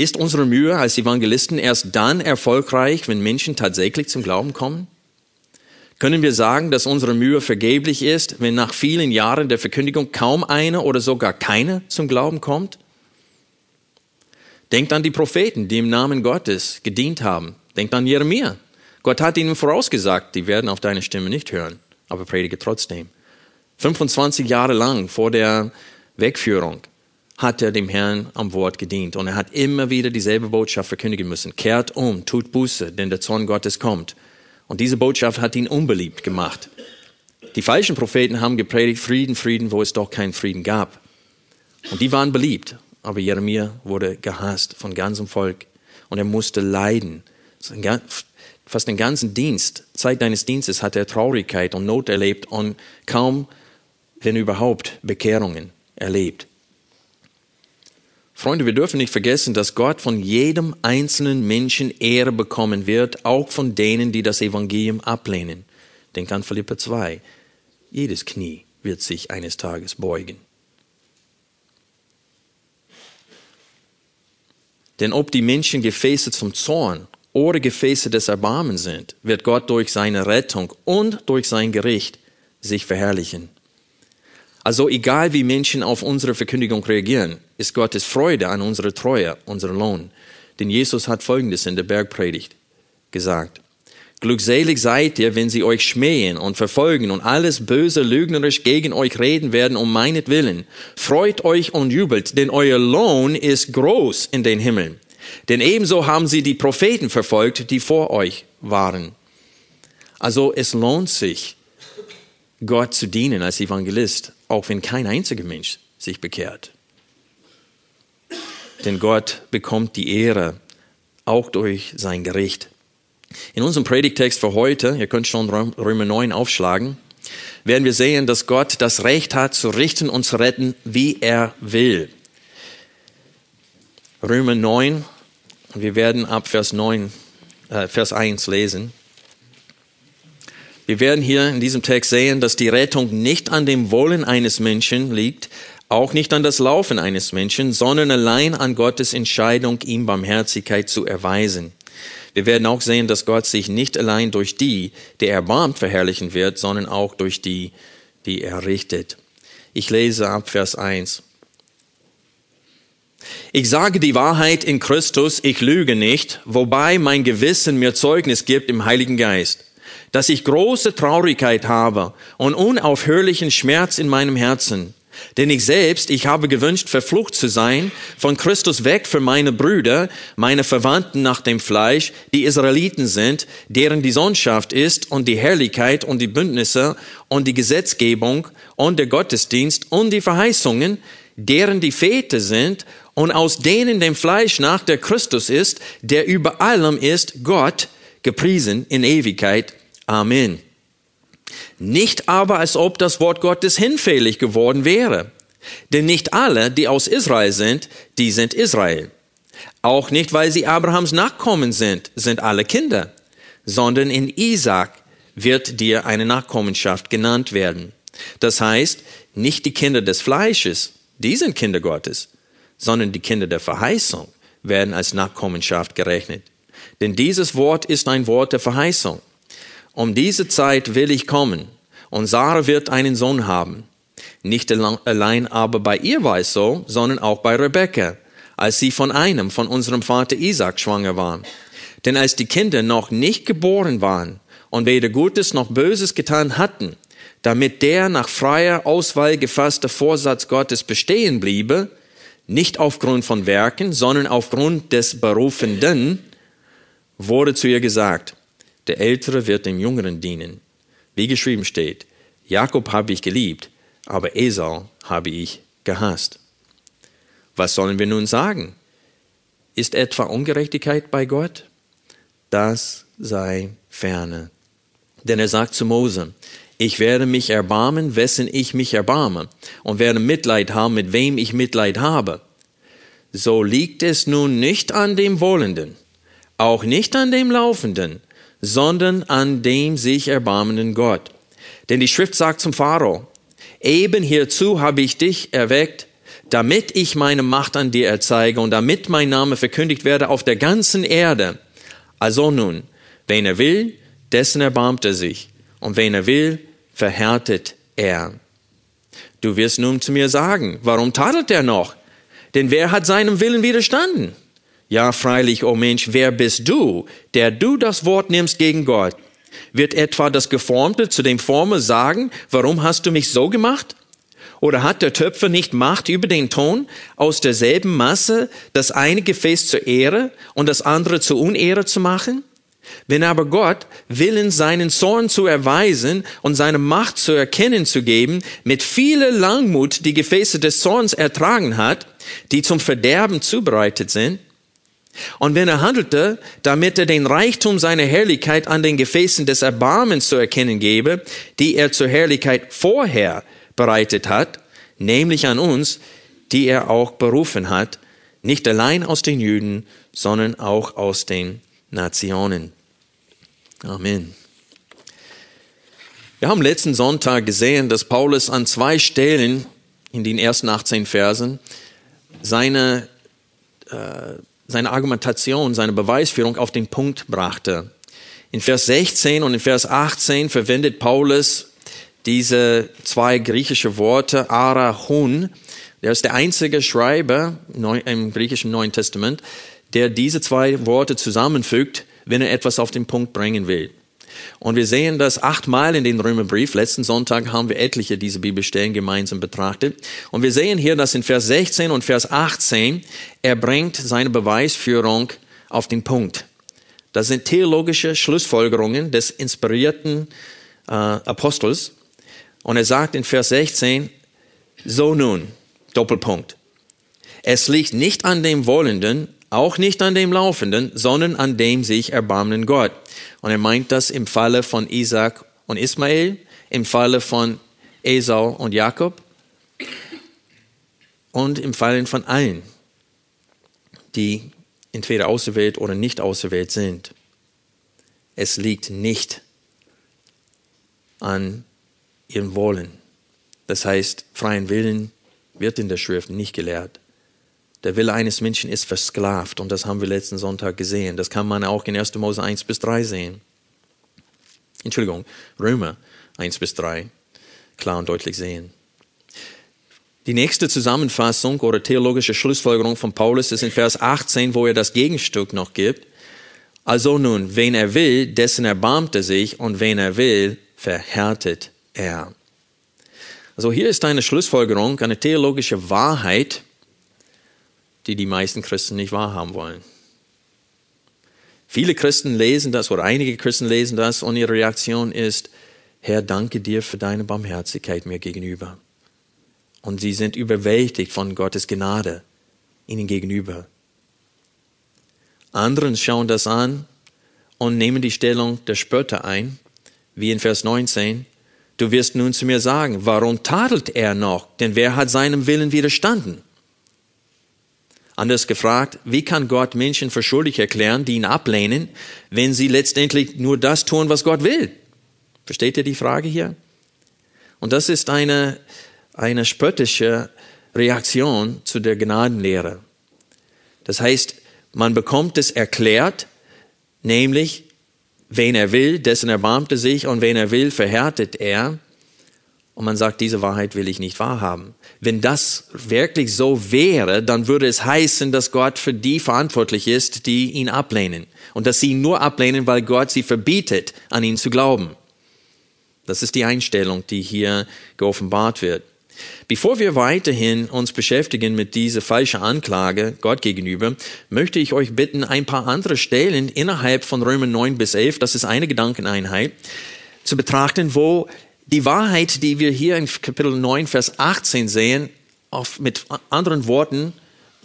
Ist unsere Mühe als Evangelisten erst dann erfolgreich, wenn Menschen tatsächlich zum Glauben kommen? Können wir sagen, dass unsere Mühe vergeblich ist, wenn nach vielen Jahren der Verkündigung kaum eine oder sogar keine zum Glauben kommt? Denkt an die Propheten, die im Namen Gottes gedient haben. Denkt an Jeremia. Gott hat ihnen vorausgesagt, die werden auf deine Stimme nicht hören, aber predige trotzdem. 25 Jahre lang vor der Wegführung hat er dem Herrn am Wort gedient. Und er hat immer wieder dieselbe Botschaft verkündigen müssen. Kehrt um, tut Buße, denn der Zorn Gottes kommt. Und diese Botschaft hat ihn unbeliebt gemacht. Die falschen Propheten haben gepredigt, Frieden, Frieden, wo es doch keinen Frieden gab. Und die waren beliebt. Aber Jeremia wurde gehasst von ganzem Volk. Und er musste leiden. Fast den ganzen Dienst, Zeit deines Dienstes hat er Traurigkeit und Not erlebt und kaum, wenn überhaupt, Bekehrungen erlebt. Freunde, wir dürfen nicht vergessen, dass Gott von jedem einzelnen Menschen Ehre bekommen wird, auch von denen, die das Evangelium ablehnen. Denk an Philippa 2. Jedes Knie wird sich eines Tages beugen. Denn ob die Menschen Gefäße zum Zorn oder Gefäße des Erbarmens sind, wird Gott durch seine Rettung und durch sein Gericht sich verherrlichen. Also egal wie Menschen auf unsere Verkündigung reagieren, ist Gottes Freude an unserer Treue unser Lohn. Denn Jesus hat Folgendes in der Bergpredigt gesagt. Glückselig seid ihr, wenn sie euch schmähen und verfolgen und alles böse lügnerisch gegen euch reden werden um meinetwillen. Freut euch und jubelt, denn euer Lohn ist groß in den Himmeln. Denn ebenso haben sie die Propheten verfolgt, die vor euch waren. Also es lohnt sich, Gott zu dienen als Evangelist, auch wenn kein einziger Mensch sich bekehrt. Denn Gott bekommt die Ehre auch durch sein Gericht. In unserem Predigtext für heute, ihr könnt schon Römer 9 aufschlagen, werden wir sehen, dass Gott das Recht hat zu richten und zu retten, wie er will. Römer 9, wir werden ab Vers 9, äh, Vers 1 lesen. Wir werden hier in diesem Text sehen, dass die Rettung nicht an dem Wollen eines Menschen liegt, auch nicht an das Laufen eines Menschen, sondern allein an Gottes Entscheidung, ihm Barmherzigkeit zu erweisen. Wir werden auch sehen, dass Gott sich nicht allein durch die, die er erbarmt, verherrlichen wird, sondern auch durch die, die er richtet. Ich lese ab Vers 1. Ich sage die Wahrheit in Christus, ich lüge nicht, wobei mein Gewissen mir Zeugnis gibt im Heiligen Geist dass ich große Traurigkeit habe und unaufhörlichen Schmerz in meinem Herzen. Denn ich selbst, ich habe gewünscht, verflucht zu sein, von Christus weg für meine Brüder, meine Verwandten nach dem Fleisch, die Israeliten sind, deren die Sohnschaft ist und die Herrlichkeit und die Bündnisse und die Gesetzgebung und der Gottesdienst und die Verheißungen, deren die Väter sind und aus denen dem Fleisch nach der Christus ist, der über allem ist, Gott, gepriesen in Ewigkeit. Amen. Nicht aber, als ob das Wort Gottes hinfällig geworden wäre. Denn nicht alle, die aus Israel sind, die sind Israel. Auch nicht, weil sie Abrahams Nachkommen sind, sind alle Kinder, sondern in Isaac wird dir eine Nachkommenschaft genannt werden. Das heißt, nicht die Kinder des Fleisches, die sind Kinder Gottes, sondern die Kinder der Verheißung werden als Nachkommenschaft gerechnet. Denn dieses Wort ist ein Wort der Verheißung. Um diese Zeit will ich kommen, und Sarah wird einen Sohn haben. Nicht allein aber bei ihr war es so, sondern auch bei Rebekka, als sie von einem, von unserem Vater Isaac schwanger war. Denn als die Kinder noch nicht geboren waren und weder Gutes noch Böses getan hatten, damit der nach freier Auswahl gefasste Vorsatz Gottes bestehen bliebe, nicht aufgrund von Werken, sondern aufgrund des Berufenden, wurde zu ihr gesagt, der Ältere wird dem Jüngeren dienen. Wie geschrieben steht, Jakob habe ich geliebt, aber Esau habe ich gehasst. Was sollen wir nun sagen? Ist etwa Ungerechtigkeit bei Gott? Das sei ferne. Denn er sagt zu Mose, ich werde mich erbarmen, wessen ich mich erbarme, und werde Mitleid haben, mit wem ich Mitleid habe. So liegt es nun nicht an dem Wollenden, auch nicht an dem Laufenden, sondern an dem sich erbarmenden Gott. Denn die Schrift sagt zum Pharao, eben hierzu habe ich dich erweckt, damit ich meine Macht an dir erzeige und damit mein Name verkündigt werde auf der ganzen Erde. Also nun, wen er will, dessen erbarmt er sich, und wen er will, verhärtet er. Du wirst nun zu mir sagen, warum tadelt er noch? Denn wer hat seinem Willen widerstanden? Ja, freilich, o oh Mensch, wer bist du, der du das Wort nimmst gegen Gott? Wird etwa das Geformte zu dem Forme sagen, warum hast du mich so gemacht? Oder hat der Töpfer nicht Macht über den Ton, aus derselben Masse das eine Gefäß zur Ehre und das andere zur Unehre zu machen? Wenn aber Gott, willen seinen Zorn zu erweisen und seine Macht zu erkennen zu geben, mit vieler Langmut die Gefäße des Zorns ertragen hat, die zum Verderben zubereitet sind, und wenn er handelte, damit er den Reichtum seiner Herrlichkeit an den Gefäßen des Erbarmens zu erkennen gebe, die er zur Herrlichkeit vorher bereitet hat, nämlich an uns, die er auch berufen hat, nicht allein aus den Juden, sondern auch aus den Nationen. Amen. Wir haben letzten Sonntag gesehen, dass Paulus an zwei Stellen in den ersten 18 Versen seine äh, seine Argumentation, seine Beweisführung auf den Punkt brachte. In Vers 16 und in Vers 18 verwendet Paulus diese zwei griechische Worte, arahun. Der ist der einzige Schreiber im griechischen Neuen Testament, der diese zwei Worte zusammenfügt, wenn er etwas auf den Punkt bringen will. Und wir sehen das achtmal in den Römerbrief. Letzten Sonntag haben wir etliche dieser Bibelstellen gemeinsam betrachtet. Und wir sehen hier, dass in Vers 16 und Vers 18 er bringt seine Beweisführung auf den Punkt. Das sind theologische Schlussfolgerungen des inspirierten äh, Apostels. Und er sagt in Vers 16, so nun, Doppelpunkt. Es liegt nicht an dem Wollenden, auch nicht an dem Laufenden, sondern an dem sich erbarmenden Gott. Und er meint das im Falle von Isaac und Ismael, im Falle von Esau und Jakob und im Falle von allen, die entweder auserwählt oder nicht auserwählt sind. Es liegt nicht an ihrem Wollen. Das heißt, freien Willen wird in der Schrift nicht gelehrt. Der Wille eines Menschen ist versklavt und das haben wir letzten Sonntag gesehen. Das kann man auch in 1. Mose 1 bis 3 sehen. Entschuldigung, Römer 1 bis 3 klar und deutlich sehen. Die nächste Zusammenfassung oder theologische Schlussfolgerung von Paulus ist in Vers 18, wo er das Gegenstück noch gibt. Also nun, wen er will, dessen erbarmt er sich und wen er will, verhärtet er. Also hier ist eine Schlussfolgerung, eine theologische Wahrheit, die die meisten Christen nicht wahrhaben wollen. Viele Christen lesen das oder einige Christen lesen das und ihre Reaktion ist, Herr, danke dir für deine Barmherzigkeit mir gegenüber. Und sie sind überwältigt von Gottes Gnade ihnen gegenüber. Anderen schauen das an und nehmen die Stellung der Spötter ein, wie in Vers 19. Du wirst nun zu mir sagen, warum tadelt er noch? Denn wer hat seinem Willen widerstanden? Anders gefragt, wie kann Gott Menschen für schuldig erklären, die ihn ablehnen, wenn sie letztendlich nur das tun, was Gott will? Versteht ihr die Frage hier? Und das ist eine, eine spöttische Reaktion zu der Gnadenlehre. Das heißt, man bekommt es erklärt, nämlich, wen er will, dessen erbarmt er sich und wen er will, verhärtet er. Und man sagt, diese Wahrheit will ich nicht wahrhaben. Wenn das wirklich so wäre, dann würde es heißen, dass Gott für die verantwortlich ist, die ihn ablehnen. Und dass sie ihn nur ablehnen, weil Gott sie verbietet, an ihn zu glauben. Das ist die Einstellung, die hier geoffenbart wird. Bevor wir weiterhin uns beschäftigen mit dieser falschen Anklage Gott gegenüber, möchte ich euch bitten, ein paar andere Stellen innerhalb von Römer 9 bis 11, das ist eine Gedankeneinheit, zu betrachten, wo die Wahrheit, die wir hier in Kapitel 9, Vers 18 sehen, auf, mit anderen Worten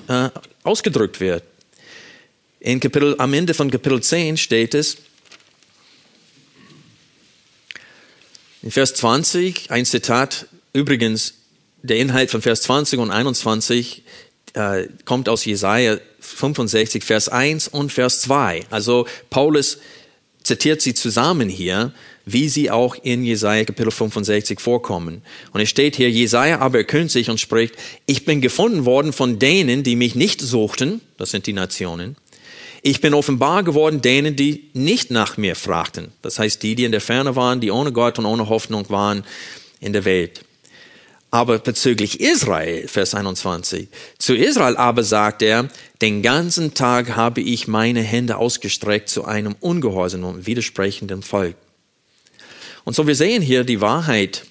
äh, ausgedrückt wird. In Kapitel, am Ende von Kapitel 10 steht es, in Vers 20, ein Zitat, übrigens, der Inhalt von Vers 20 und 21 äh, kommt aus Jesaja 65, Vers 1 und Vers 2. Also Paulus zitiert sie zusammen hier, wie sie auch in Jesaja Kapitel 65 vorkommen. Und es steht hier, Jesaja aber erkündigt sich und spricht, ich bin gefunden worden von denen, die mich nicht suchten, das sind die Nationen. Ich bin offenbar geworden denen, die nicht nach mir fragten. Das heißt, die, die in der Ferne waren, die ohne Gott und ohne Hoffnung waren in der Welt. Aber bezüglich Israel, Vers 21, zu Israel aber sagt er, den ganzen Tag habe ich meine Hände ausgestreckt zu einem ungehorsamen und widersprechenden Volk. Und so wir sehen hier die Wahrheit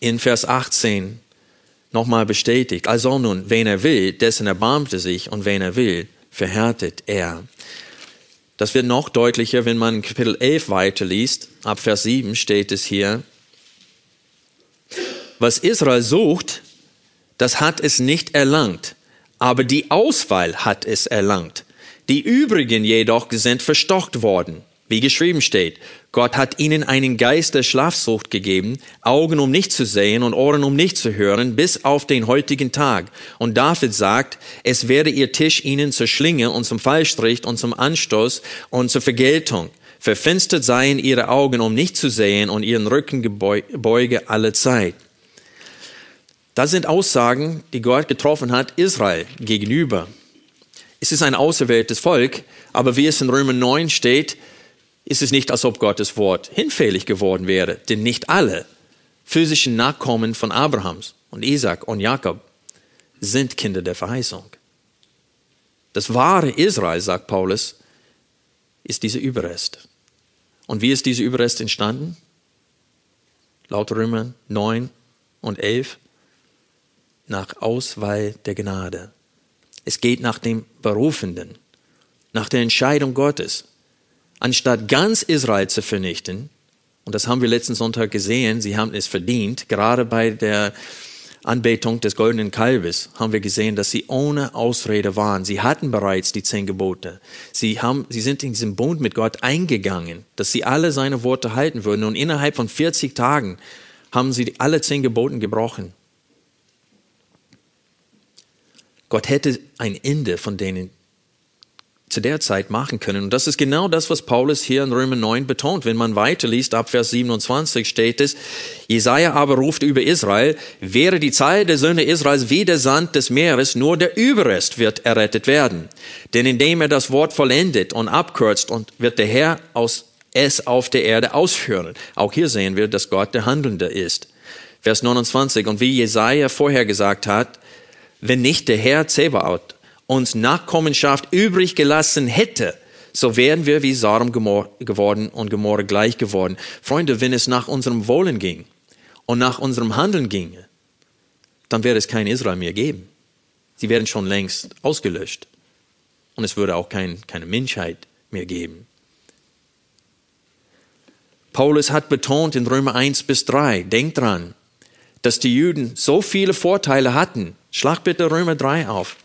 in Vers 18 nochmal bestätigt. Also nun, wen er will, dessen erbarmt er sich und wen er will, verhärtet er. Das wird noch deutlicher, wenn man Kapitel 11 weiterliest. Ab Vers 7 steht es hier, was Israel sucht, das hat es nicht erlangt, aber die Auswahl hat es erlangt. Die übrigen jedoch sind verstockt worden, wie geschrieben steht. Gott hat ihnen einen Geist der Schlafsucht gegeben, Augen um nicht zu sehen und Ohren um nicht zu hören, bis auf den heutigen Tag. Und David sagt, es werde ihr Tisch ihnen zur Schlinge und zum Fallstrich und zum Anstoß und zur Vergeltung. Verfinstert seien ihre Augen, um nicht zu sehen, und ihren Rücken gebeuge alle Zeit. Das sind Aussagen, die Gott getroffen hat, Israel gegenüber. Es ist ein auserwähltes Volk, aber wie es in Römer 9 steht, ist es nicht, als ob Gottes Wort hinfällig geworden wäre, denn nicht alle physischen Nachkommen von Abrahams und Isaac und Jakob sind Kinder der Verheißung. Das wahre Israel, sagt Paulus, ist dieser Überrest. Und wie ist dieser Überrest entstanden? Laut Römer 9 und 11 nach Auswahl der Gnade. Es geht nach dem Berufenden, nach der Entscheidung Gottes. Anstatt ganz Israel zu vernichten, und das haben wir letzten Sonntag gesehen, sie haben es verdient, gerade bei der Anbetung des goldenen Kalbes haben wir gesehen, dass sie ohne Ausrede waren. Sie hatten bereits die zehn Gebote. Sie, haben, sie sind in diesen Bund mit Gott eingegangen, dass sie alle seine Worte halten würden. Und innerhalb von 40 Tagen haben sie alle zehn Geboten gebrochen. Gott hätte ein Ende von denen zu der Zeit machen können. Und das ist genau das, was Paulus hier in Römer 9 betont. Wenn man weiterliest, ab Vers 27 steht es, Jesaja aber ruft über Israel, wäre die Zeit der Söhne Israels wie der Sand des Meeres, nur der Überrest wird errettet werden. Denn indem er das Wort vollendet und abkürzt und wird der Herr aus es auf der Erde ausführen. Auch hier sehen wir, dass Gott der Handelnde ist. Vers 29. Und wie Jesaja vorher gesagt hat, wenn nicht der Herr Zebaoth uns Nachkommenschaft übrig gelassen hätte, so wären wir wie Sodom geworden und Gomorra gleich geworden. Freunde, wenn es nach unserem Wollen ging und nach unserem Handeln ginge, dann wäre es kein Israel mehr geben. Sie wären schon längst ausgelöscht. Und es würde auch kein, keine Menschheit mehr geben. Paulus hat betont in Römer 1 bis 3, denkt dran, dass die Juden so viele Vorteile hatten, Schlag bitte Römer 3 auf.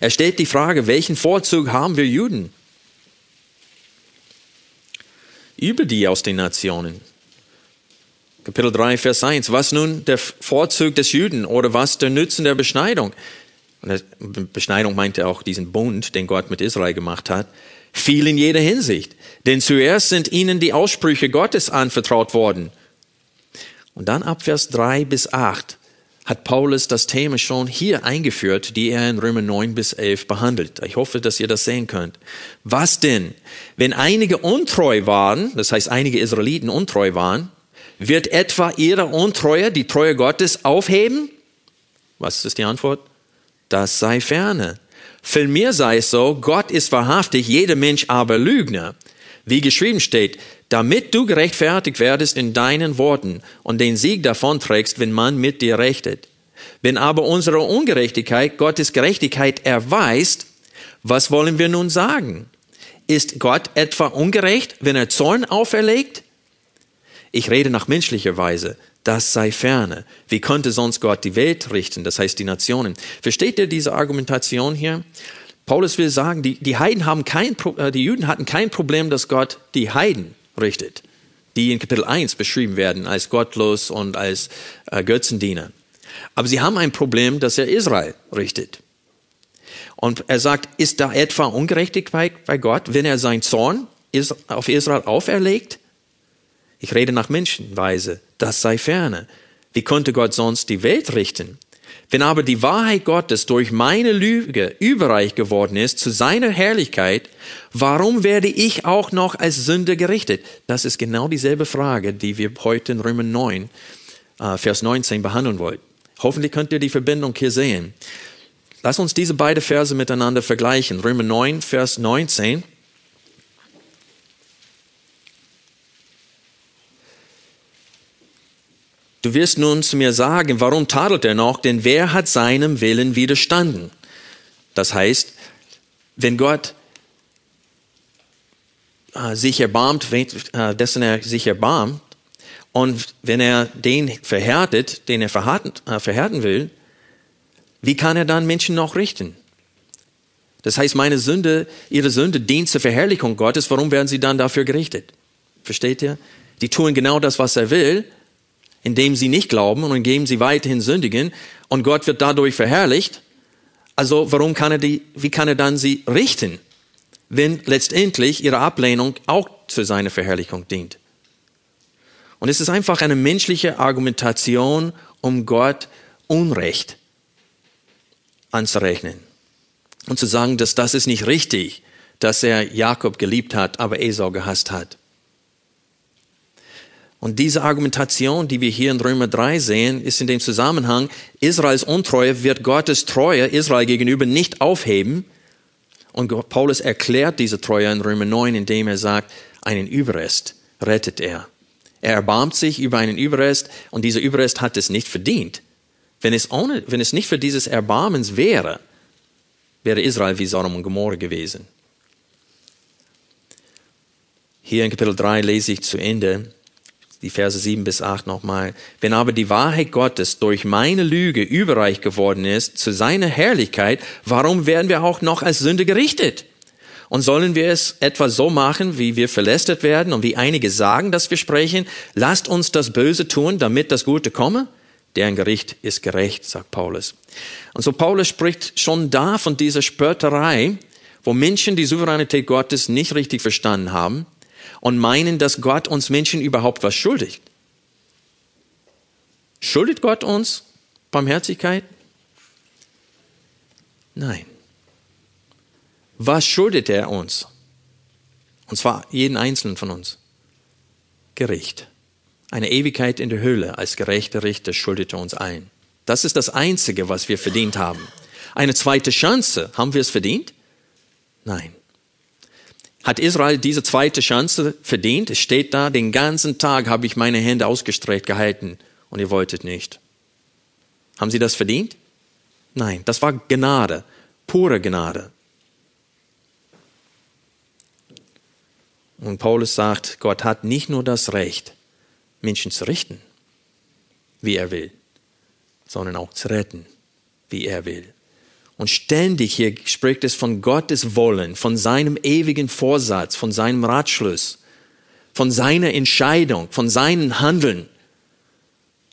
Er stellt die Frage, welchen Vorzug haben wir Juden? Über die aus den Nationen. Kapitel 3, Vers 1. Was nun der Vorzug des Juden oder was der Nutzen der Beschneidung? Und Beschneidung meinte auch diesen Bund, den Gott mit Israel gemacht hat. Viel in jeder Hinsicht. Denn zuerst sind ihnen die Aussprüche Gottes anvertraut worden. Und dann ab Vers 3 bis 8 hat Paulus das Thema schon hier eingeführt, die er in Römer 9 bis 11 behandelt. Ich hoffe, dass ihr das sehen könnt. Was denn? Wenn einige untreu waren, das heißt einige Israeliten untreu waren, wird etwa ihre Untreue die Treue Gottes aufheben? Was ist die Antwort? Das sei ferne. Vielmehr sei es so, Gott ist wahrhaftig, jeder Mensch aber Lügner. Wie geschrieben steht, damit du gerechtfertigt werdest in deinen Worten und den Sieg davonträgst, wenn man mit dir rechtet. Wenn aber unsere Ungerechtigkeit Gottes Gerechtigkeit erweist, was wollen wir nun sagen? Ist Gott etwa ungerecht, wenn er Zorn auferlegt? Ich rede nach menschlicher Weise. Das sei ferne. Wie könnte sonst Gott die Welt richten, das heißt die Nationen? Versteht ihr diese Argumentation hier? Paulus will sagen, die, die Heiden haben kein, äh, die Juden hatten kein Problem, dass Gott die Heiden richtet, die in Kapitel 1 beschrieben werden als gottlos und als äh, Götzendiener. Aber sie haben ein Problem, dass er Israel richtet. Und er sagt, ist da etwa Ungerechtigkeit bei Gott, wenn er sein Zorn auf Israel auferlegt? Ich rede nach Menschenweise, das sei ferne. Wie konnte Gott sonst die Welt richten? Wenn aber die Wahrheit Gottes durch meine Lüge überreich geworden ist zu seiner Herrlichkeit, warum werde ich auch noch als Sünde gerichtet? Das ist genau dieselbe Frage, die wir heute in Römer 9, äh, Vers 19 behandeln wollen. Hoffentlich könnt ihr die Verbindung hier sehen. Lass uns diese beiden Verse miteinander vergleichen. Römer 9, Vers 19. Du wirst nun zu mir sagen, warum tadelt er noch? Denn wer hat seinem Willen widerstanden? Das heißt, wenn Gott äh, sich erbarmt, äh, dessen er sich erbarmt, und wenn er den verhärtet, den er äh, verhärten will, wie kann er dann Menschen noch richten? Das heißt, meine Sünde, ihre Sünde dient zur Verherrlichung Gottes. Warum werden sie dann dafür gerichtet? Versteht ihr? Die tun genau das, was er will, indem sie nicht glauben und indem sie weiterhin sündigen und Gott wird dadurch verherrlicht. Also warum kann er die, wie kann er dann sie richten, wenn letztendlich ihre Ablehnung auch zu seiner Verherrlichung dient? Und es ist einfach eine menschliche Argumentation, um Gott Unrecht anzurechnen und zu sagen, dass das ist nicht richtig, dass er Jakob geliebt hat, aber Esau gehasst hat. Und diese Argumentation, die wir hier in Römer 3 sehen, ist in dem Zusammenhang, Israels Untreue wird Gottes Treue Israel gegenüber nicht aufheben. Und Paulus erklärt diese Treue in Römer 9, indem er sagt, einen Überrest rettet er. Er erbarmt sich über einen Überrest und dieser Überrest hat es nicht verdient. Wenn es, ohne, wenn es nicht für dieses Erbarmens wäre, wäre Israel wie Sodom und Gomorra gewesen. Hier in Kapitel 3 lese ich zu Ende die Verse 7 bis 8 nochmal. Wenn aber die Wahrheit Gottes durch meine Lüge überreich geworden ist zu seiner Herrlichkeit, warum werden wir auch noch als Sünde gerichtet? Und sollen wir es etwa so machen, wie wir verlästert werden und wie einige sagen, dass wir sprechen, lasst uns das Böse tun, damit das Gute komme? Deren Gericht ist gerecht, sagt Paulus. Und so Paulus spricht schon da von dieser Spötterei, wo Menschen die Souveränität Gottes nicht richtig verstanden haben und meinen, dass Gott uns Menschen überhaupt was schuldigt. Schuldet Gott uns Barmherzigkeit? Nein. Was schuldet er uns? Und zwar jeden einzelnen von uns. Gericht. Eine Ewigkeit in der Höhle als gerechter Richter schuldet er uns ein. Das ist das Einzige, was wir verdient haben. Eine zweite Chance, haben wir es verdient? Nein. Hat Israel diese zweite Chance verdient? Es steht da, den ganzen Tag habe ich meine Hände ausgestreckt gehalten und ihr wolltet nicht. Haben sie das verdient? Nein, das war Gnade, pure Gnade. Und Paulus sagt, Gott hat nicht nur das Recht, Menschen zu richten, wie er will, sondern auch zu retten, wie er will. Und ständig hier spricht es von Gottes Wollen, von seinem ewigen Vorsatz, von seinem Ratschluss, von seiner Entscheidung, von seinem Handeln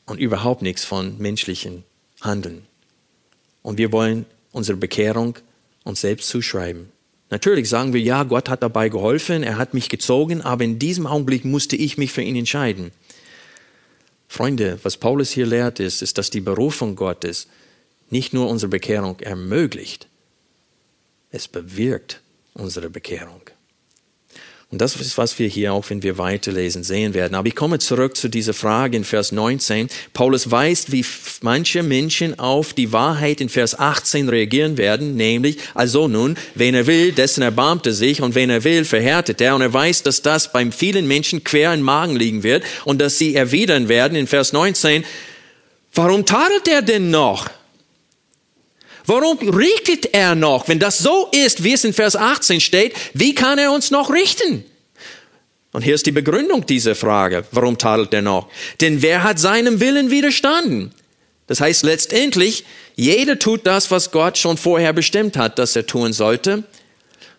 und überhaupt nichts von menschlichen Handeln. Und wir wollen unsere Bekehrung uns selbst zuschreiben. Natürlich sagen wir, ja, Gott hat dabei geholfen, er hat mich gezogen, aber in diesem Augenblick musste ich mich für ihn entscheiden. Freunde, was Paulus hier lehrt, ist, ist, dass die Berufung Gottes nicht nur unsere Bekehrung ermöglicht, es bewirkt unsere Bekehrung. Und das ist, was wir hier auch, wenn wir weiterlesen, sehen werden. Aber ich komme zurück zu dieser Frage in Vers 19. Paulus weist, wie manche Menschen auf die Wahrheit in Vers 18 reagieren werden, nämlich, also nun, wen er will, dessen erbarmt er sich und wen er will, verhärtet er. Und er weiß, dass das beim vielen Menschen quer im Magen liegen wird und dass sie erwidern werden in Vers 19, warum tadelt er denn noch? Warum richtet er noch? Wenn das so ist, wie es in Vers 18 steht, wie kann er uns noch richten? Und hier ist die Begründung dieser Frage. Warum tadelt er noch? Denn wer hat seinem Willen widerstanden? Das heißt letztendlich, jeder tut das, was Gott schon vorher bestimmt hat, dass er tun sollte.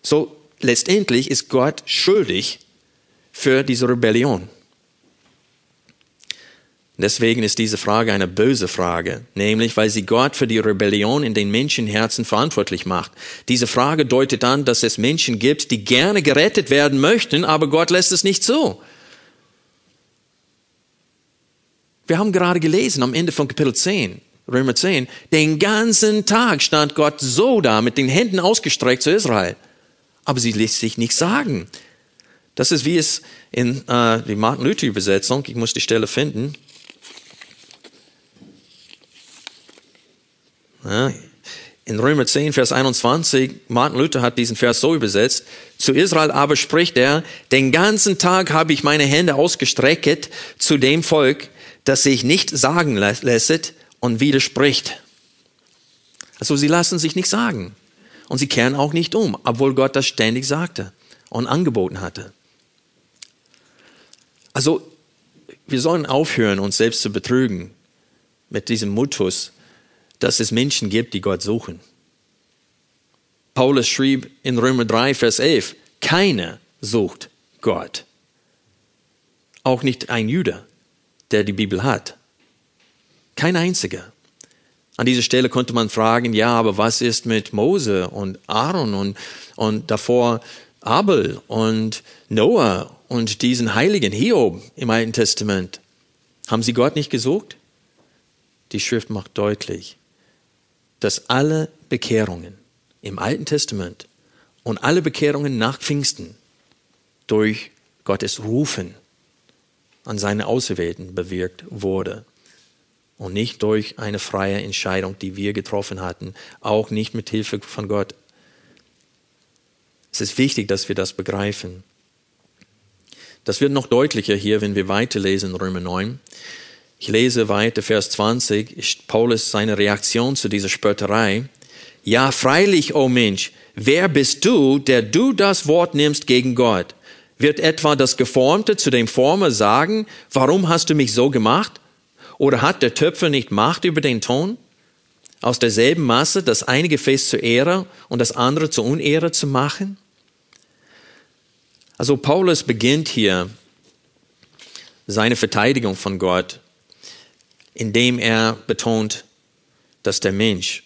So letztendlich ist Gott schuldig für diese Rebellion. Deswegen ist diese Frage eine böse Frage, nämlich weil sie Gott für die Rebellion in den Menschenherzen verantwortlich macht. Diese Frage deutet an, dass es Menschen gibt, die gerne gerettet werden möchten, aber Gott lässt es nicht zu. Wir haben gerade gelesen am Ende von Kapitel 10, Römer 10, den ganzen Tag stand Gott so da mit den Händen ausgestreckt zu Israel. Aber sie lässt sich nichts sagen. Das ist wie es in äh, die Martin Luther Übersetzung, ich muss die Stelle finden, Ja, in Römer 10, Vers 21, Martin Luther hat diesen Vers so übersetzt, zu Israel aber spricht er, den ganzen Tag habe ich meine Hände ausgestreckt zu dem Volk, das sich nicht sagen lässt und widerspricht. Also sie lassen sich nicht sagen und sie kehren auch nicht um, obwohl Gott das ständig sagte und angeboten hatte. Also wir sollen aufhören, uns selbst zu betrügen mit diesem Mutus, dass es Menschen gibt, die Gott suchen. Paulus schrieb in Römer 3, Vers 11, keiner sucht Gott. Auch nicht ein Jude, der die Bibel hat. Kein einziger. An dieser Stelle konnte man fragen, ja, aber was ist mit Mose und Aaron und, und davor Abel und Noah und diesen Heiligen Hiob im Alten Testament? Haben sie Gott nicht gesucht? Die Schrift macht deutlich, dass alle Bekehrungen im Alten Testament und alle Bekehrungen nach Pfingsten durch Gottes Rufen an seine Auserwählten bewirkt wurde und nicht durch eine freie Entscheidung, die wir getroffen hatten, auch nicht mit Hilfe von Gott. Es ist wichtig, dass wir das begreifen. Das wird noch deutlicher hier, wenn wir weiterlesen in Römer 9. Ich lese weiter, Vers 20, ist Paulus seine Reaktion zu dieser Spötterei. Ja, freilich, o oh Mensch, wer bist du, der du das Wort nimmst gegen Gott? Wird etwa das Geformte zu dem Former sagen, warum hast du mich so gemacht? Oder hat der Töpfer nicht Macht über den Ton? Aus derselben Masse das eine Gefäß zur Ehre und das andere zur Unehre zu machen? Also Paulus beginnt hier seine Verteidigung von Gott indem er betont, dass der Mensch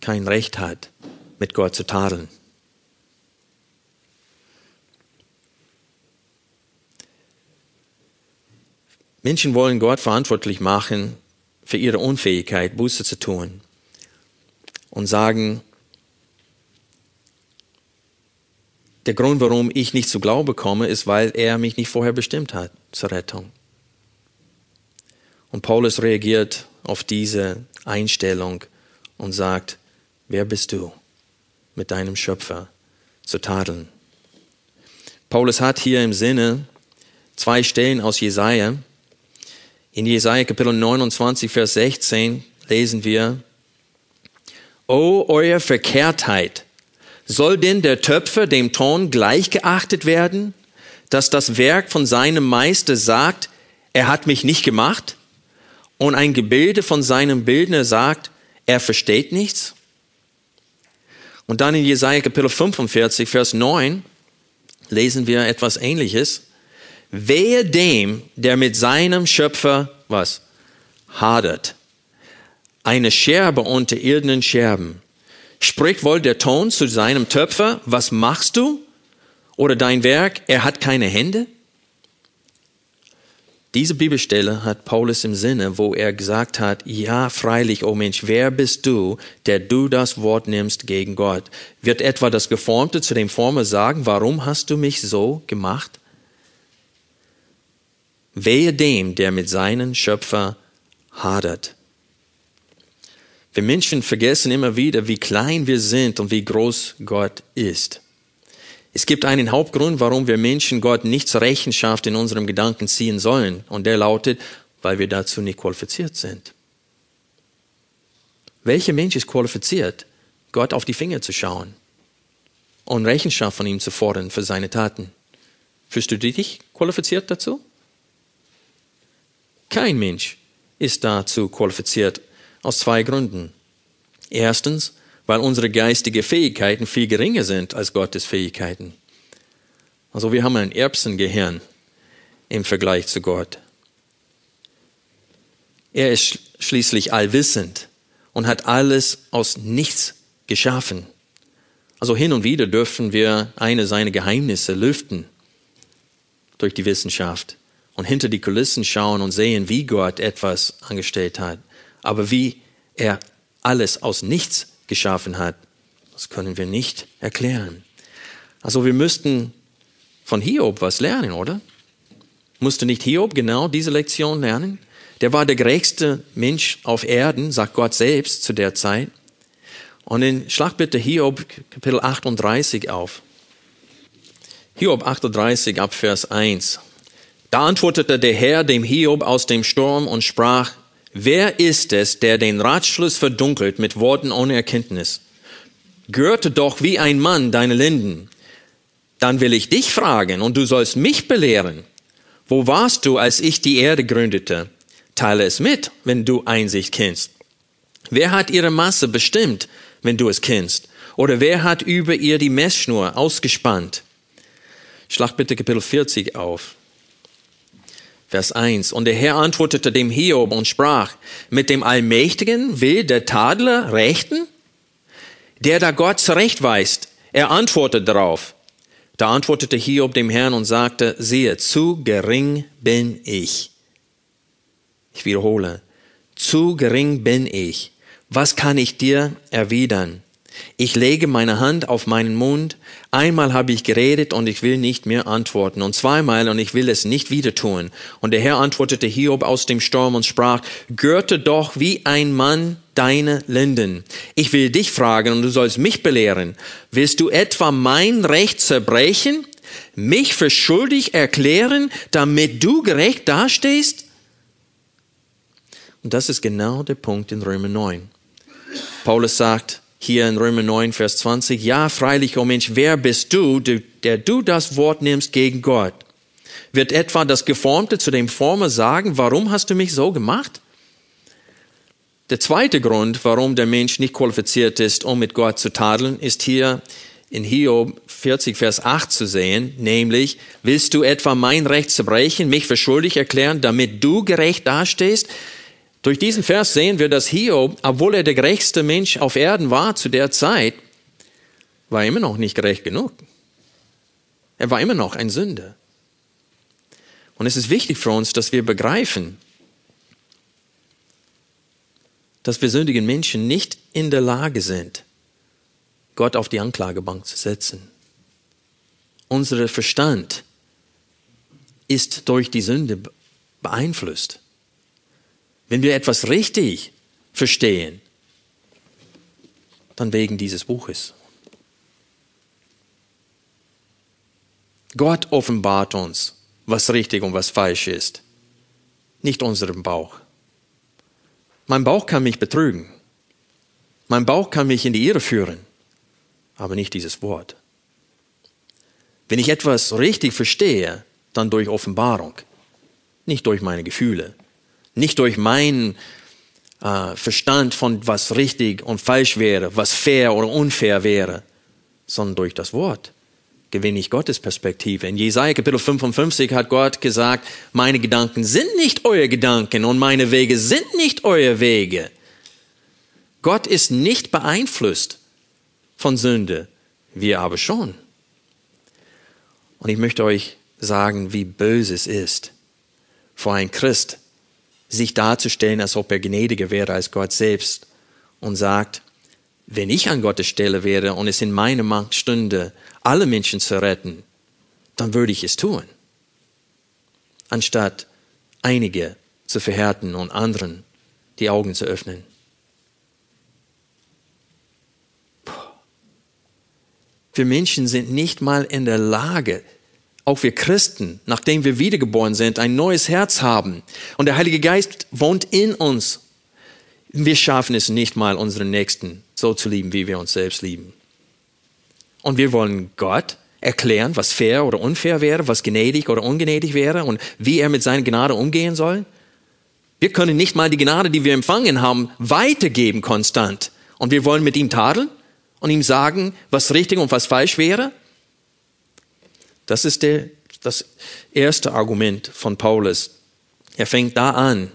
kein Recht hat, mit Gott zu tadeln. Menschen wollen Gott verantwortlich machen für ihre Unfähigkeit, Buße zu tun und sagen, der Grund, warum ich nicht zu Glaube komme, ist, weil er mich nicht vorher bestimmt hat zur Rettung. Und Paulus reagiert auf diese Einstellung und sagt, wer bist du, mit deinem Schöpfer zu tadeln? Paulus hat hier im Sinne zwei Stellen aus Jesaja. In Jesaja Kapitel 29, Vers 16 lesen wir, O euer Verkehrtheit, soll denn der Töpfer dem Ton gleichgeachtet werden, dass das Werk von seinem Meister sagt, er hat mich nicht gemacht? Und ein Gebilde von seinem Bildner sagt, er versteht nichts? Und dann in Jesaja Kapitel 45, Vers 9 lesen wir etwas ähnliches. Wehe dem, der mit seinem Schöpfer, was? Hadert. Eine Scherbe unter irdenen Scherben. Spricht wohl der Ton zu seinem Töpfer, was machst du? Oder dein Werk, er hat keine Hände? Diese Bibelstelle hat Paulus im Sinne, wo er gesagt hat, ja, freilich, o oh Mensch, wer bist du, der du das Wort nimmst gegen Gott? Wird etwa das Geformte zu dem Former sagen, warum hast du mich so gemacht? Wehe dem, der mit seinen Schöpfer hadert. Wir Menschen vergessen immer wieder, wie klein wir sind und wie groß Gott ist. Es gibt einen Hauptgrund, warum wir Menschen Gott nicht zur Rechenschaft in unserem Gedanken ziehen sollen. Und der lautet, weil wir dazu nicht qualifiziert sind. Welcher Mensch ist qualifiziert, Gott auf die Finger zu schauen und Rechenschaft von ihm zu fordern für seine Taten? Fühlst du dich qualifiziert dazu? Kein Mensch ist dazu qualifiziert, Aus zwei Gründen. Erstens, weil unsere geistigen Fähigkeiten viel geringer sind als Gottes Fähigkeiten. Also wir haben ein Erbsengehirn im Vergleich zu Gott. Er ist schließlich allwissend und hat alles aus nichts geschaffen. Also hin und wieder dürfen wir eine seiner Geheimnisse lüften durch die Wissenschaft und hinter die Kulissen schauen und sehen, wie Gott etwas angestellt hat. Aber wie er alles aus nichts geschaffen hat, das können wir nicht erklären. Also wir müssten von Hiob was lernen, oder? Musste nicht Hiob genau diese Lektion lernen? Der war der gerechteste Mensch auf Erden, sagt Gott selbst zu der Zeit. Und in Schlag bitte Hiob Kapitel 38 auf. Hiob 38 ab Vers 1. Da antwortete der Herr dem Hiob aus dem Sturm und sprach, Wer ist es, der den Ratschluss verdunkelt mit Worten ohne Erkenntnis? Gürte doch wie ein Mann deine Linden. Dann will ich dich fragen und du sollst mich belehren. Wo warst du, als ich die Erde gründete? Teile es mit, wenn du Einsicht kennst. Wer hat ihre Masse bestimmt, wenn du es kennst? Oder wer hat über ihr die Messschnur ausgespannt? Schlag bitte Kapitel 40 auf. Vers 1. Und der Herr antwortete dem Hiob und sprach, mit dem Allmächtigen will der Tadler rechten? Der da Gott zurechtweist, er antwortet darauf. Da antwortete Hiob dem Herrn und sagte, siehe, zu gering bin ich. Ich wiederhole, zu gering bin ich. Was kann ich dir erwidern? Ich lege meine Hand auf meinen Mund. Einmal habe ich geredet und ich will nicht mehr antworten. Und zweimal und ich will es nicht wieder tun. Und der Herr antwortete Hiob aus dem Sturm und sprach, Gürte doch wie ein Mann deine Linden. Ich will dich fragen und du sollst mich belehren. Willst du etwa mein Recht zerbrechen? Mich für schuldig erklären, damit du gerecht dastehst? Und das ist genau der Punkt in Römer 9. Paulus sagt, hier in Römer 9, Vers 20, ja, freilich, o oh Mensch, wer bist du, der du das Wort nimmst gegen Gott? Wird etwa das Geformte zu dem Former sagen, warum hast du mich so gemacht? Der zweite Grund, warum der Mensch nicht qualifiziert ist, um mit Gott zu tadeln, ist hier in Hiob 40, Vers 8 zu sehen, nämlich, willst du etwa mein Recht zerbrechen, mich für schuldig erklären, damit du gerecht dastehst? Durch diesen Vers sehen wir, dass Hiob, obwohl er der gerechteste Mensch auf Erden war zu der Zeit, war immer noch nicht gerecht genug. Er war immer noch ein Sünder. Und es ist wichtig für uns, dass wir begreifen, dass wir sündigen Menschen nicht in der Lage sind, Gott auf die Anklagebank zu setzen. Unser Verstand ist durch die Sünde beeinflusst. Wenn wir etwas richtig verstehen, dann wegen dieses Buches. Gott offenbart uns, was richtig und was falsch ist, nicht unserem Bauch. Mein Bauch kann mich betrügen. Mein Bauch kann mich in die Irre führen, aber nicht dieses Wort. Wenn ich etwas richtig verstehe, dann durch Offenbarung, nicht durch meine Gefühle, nicht durch meinen äh, Verstand von was richtig und falsch wäre, was fair oder unfair wäre, sondern durch das Wort gewinne ich Gottes Perspektive. In Jesaja Kapitel 55 hat Gott gesagt, meine Gedanken sind nicht eure Gedanken und meine Wege sind nicht eure Wege. Gott ist nicht beeinflusst von Sünde, wir aber schon. Und ich möchte euch sagen, wie böse es ist, vor ein Christ sich darzustellen, als ob er gnädiger wäre als Gott selbst und sagt, wenn ich an Gottes Stelle wäre und es in meiner Macht stünde, alle Menschen zu retten, dann würde ich es tun, anstatt einige zu verhärten und anderen die Augen zu öffnen. Wir Menschen sind nicht mal in der Lage, auch wir Christen, nachdem wir wiedergeboren sind, ein neues Herz haben und der Heilige Geist wohnt in uns. Wir schaffen es nicht mal, unseren Nächsten so zu lieben, wie wir uns selbst lieben. Und wir wollen Gott erklären, was fair oder unfair wäre, was gnädig oder ungnädig wäre und wie er mit seiner Gnade umgehen soll. Wir können nicht mal die Gnade, die wir empfangen haben, weitergeben konstant. Und wir wollen mit ihm tadeln und ihm sagen, was richtig und was falsch wäre? Das ist der, das erste Argument von Paulus. Er fängt da an,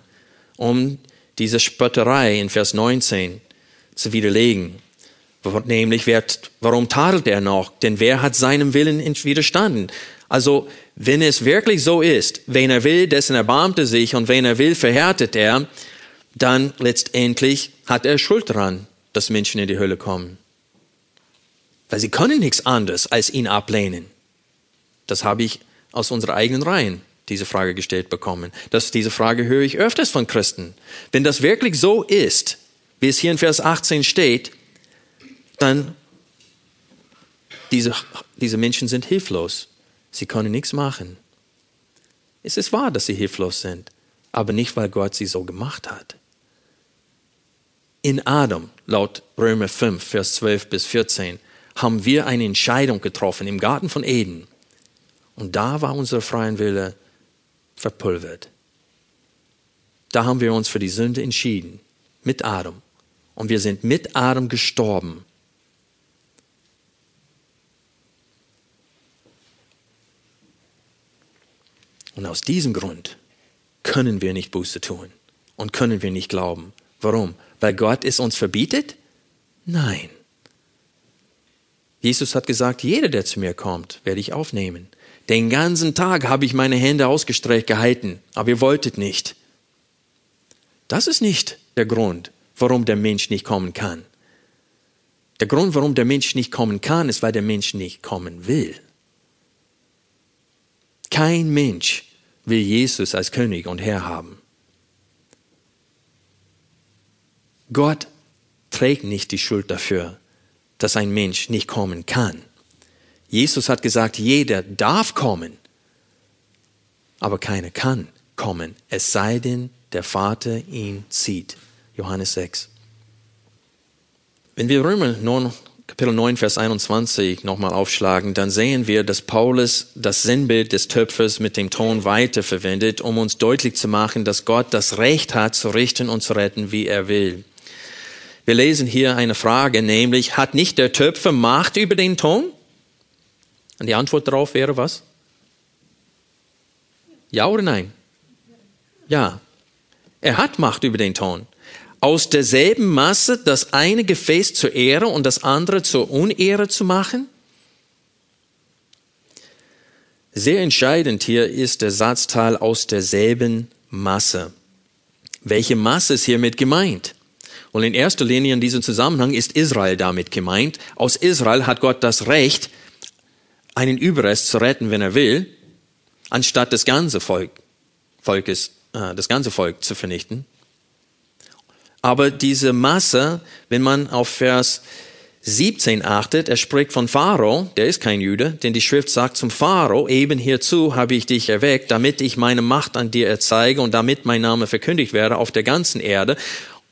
um diese Spötterei in Vers 19 zu widerlegen. Nämlich, warum tadelt er noch? Denn wer hat seinem Willen widerstanden? Also, wenn es wirklich so ist, wen er will, dessen erbarmt er sich und wen er will, verhärtet er, dann letztendlich hat er Schuld daran, dass Menschen in die Hölle kommen. Weil sie können nichts anderes als ihn ablehnen. Das habe ich aus unserer eigenen Reihen diese Frage gestellt bekommen. Das, diese Frage höre ich öfters von Christen. Wenn das wirklich so ist, wie es hier in Vers 18 steht, dann diese, diese Menschen sind hilflos. Sie können nichts machen. Es ist wahr, dass sie hilflos sind, aber nicht, weil Gott sie so gemacht hat. In Adam, laut Römer 5, Vers 12 bis 14, haben wir eine Entscheidung getroffen im Garten von Eden. Und da war unser freien Wille verpulvert. Da haben wir uns für die Sünde entschieden, mit Adam. Und wir sind mit Adam gestorben. Und aus diesem Grund können wir nicht Buße tun und können wir nicht glauben. Warum? Weil Gott es uns verbietet? Nein. Jesus hat gesagt, jeder, der zu mir kommt, werde ich aufnehmen. Den ganzen Tag habe ich meine Hände ausgestreckt gehalten, aber ihr wolltet nicht. Das ist nicht der Grund, warum der Mensch nicht kommen kann. Der Grund, warum der Mensch nicht kommen kann, ist, weil der Mensch nicht kommen will. Kein Mensch will Jesus als König und Herr haben. Gott trägt nicht die Schuld dafür, dass ein Mensch nicht kommen kann. Jesus hat gesagt, jeder darf kommen, aber keiner kann kommen, es sei denn, der Vater ihn zieht. Johannes 6. Wenn wir Römer 9, Kapitel 9, Vers 21 nochmal aufschlagen, dann sehen wir, dass Paulus das Sinnbild des Töpfers mit dem Ton weiterverwendet, um uns deutlich zu machen, dass Gott das Recht hat, zu richten und zu retten, wie er will. Wir lesen hier eine Frage, nämlich, hat nicht der Töpfer Macht über den Ton? Und die Antwort darauf wäre was? Ja oder nein? Ja. Er hat Macht über den Ton. Aus derselben Masse das eine Gefäß zur Ehre und das andere zur Unehre zu machen? Sehr entscheidend hier ist der Satzteil aus derselben Masse. Welche Masse ist hiermit gemeint? Und in erster Linie in diesem Zusammenhang ist Israel damit gemeint. Aus Israel hat Gott das Recht, einen Überrest zu retten, wenn er will, anstatt das ganze Volk, Volkes, äh, das ganze Volk zu vernichten. Aber diese Masse, wenn man auf Vers 17 achtet, er spricht von Pharao, der ist kein Jude, denn die Schrift sagt zum Pharao, eben hierzu habe ich dich erweckt, damit ich meine Macht an dir erzeige und damit mein Name verkündigt werde auf der ganzen Erde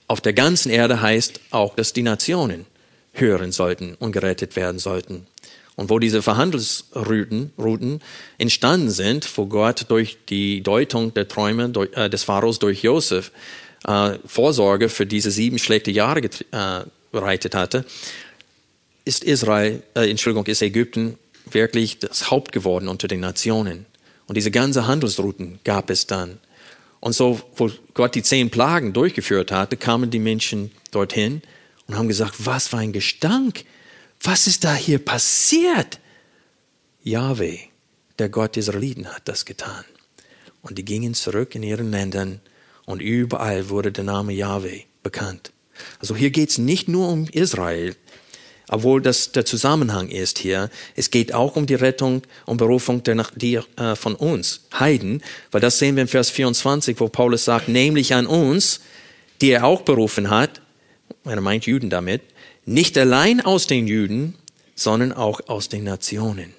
auf der ganzen Erde heißt auch, dass die Nationen hören sollten und gerettet werden sollten. Und wo diese Verhandlungsrouten Routen entstanden sind, wo Gott durch die Deutung der Träume äh, des Pharaos durch Josef äh, Vorsorge für diese sieben schlechte Jahre äh, bereitet hatte, ist Israel, äh, Entschuldigung, ist Ägypten wirklich das Haupt geworden unter den Nationen. Und diese ganze Handelsrouten gab es dann. Und so, wo Gott die zehn Plagen durchgeführt hatte, kamen die Menschen dorthin und haben gesagt, was für ein Gestank, was ist da hier passiert? Yahweh, der Gott Israeliten, hat das getan. Und die gingen zurück in ihren Ländern und überall wurde der Name Yahweh bekannt. Also hier geht es nicht nur um Israel, obwohl das der Zusammenhang ist hier. Es geht auch um die Rettung und Berufung der, die, äh, von uns, Heiden, weil das sehen wir in Vers 24, wo Paulus sagt, nämlich an uns, die er auch berufen hat, er meint Juden damit, nicht allein aus den Juden, sondern auch aus den Nationen.